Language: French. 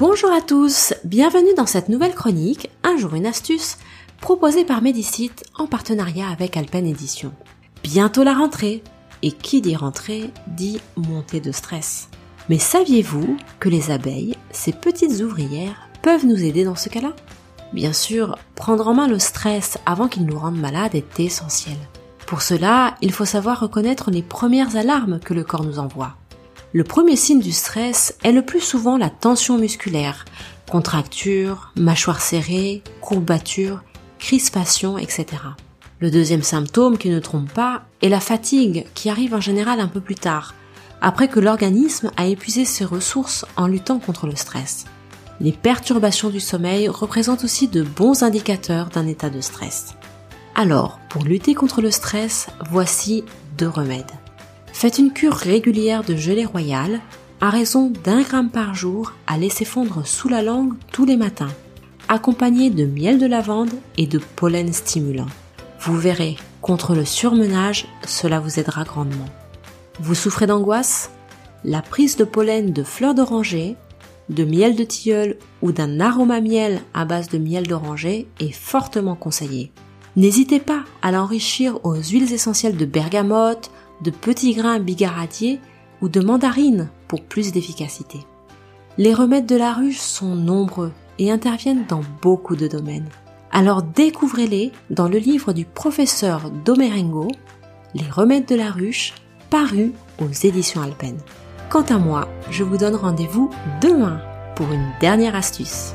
Bonjour à tous, bienvenue dans cette nouvelle chronique, Un jour une astuce, proposée par Medicite en partenariat avec Alpen Edition. Bientôt la rentrée, et qui dit rentrée dit montée de stress. Mais saviez-vous que les abeilles, ces petites ouvrières, peuvent nous aider dans ce cas-là? Bien sûr, prendre en main le stress avant qu'il nous rende malades est essentiel. Pour cela, il faut savoir reconnaître les premières alarmes que le corps nous envoie. Le premier signe du stress est le plus souvent la tension musculaire, contracture, mâchoire serrée, courbature, crispation, etc. Le deuxième symptôme qui ne trompe pas est la fatigue qui arrive en général un peu plus tard, après que l'organisme a épuisé ses ressources en luttant contre le stress. Les perturbations du sommeil représentent aussi de bons indicateurs d'un état de stress. Alors, pour lutter contre le stress, voici deux remèdes. Faites une cure régulière de gelée royale à raison d'un gramme par jour à laisser fondre sous la langue tous les matins, accompagné de miel de lavande et de pollen stimulant. Vous verrez, contre le surmenage, cela vous aidera grandement. Vous souffrez d'angoisse? La prise de pollen de fleurs d'oranger, de miel de tilleul ou d'un aroma miel à base de miel d'oranger est fortement conseillée. N'hésitez pas à l'enrichir aux huiles essentielles de bergamote, de petits grains bigaradiers ou de mandarine pour plus d'efficacité. Les remèdes de la ruche sont nombreux et interviennent dans beaucoup de domaines. Alors découvrez-les dans le livre du professeur Domerengo, Les remèdes de la ruche, paru aux éditions Alpen. Quant à moi, je vous donne rendez-vous demain pour une dernière astuce.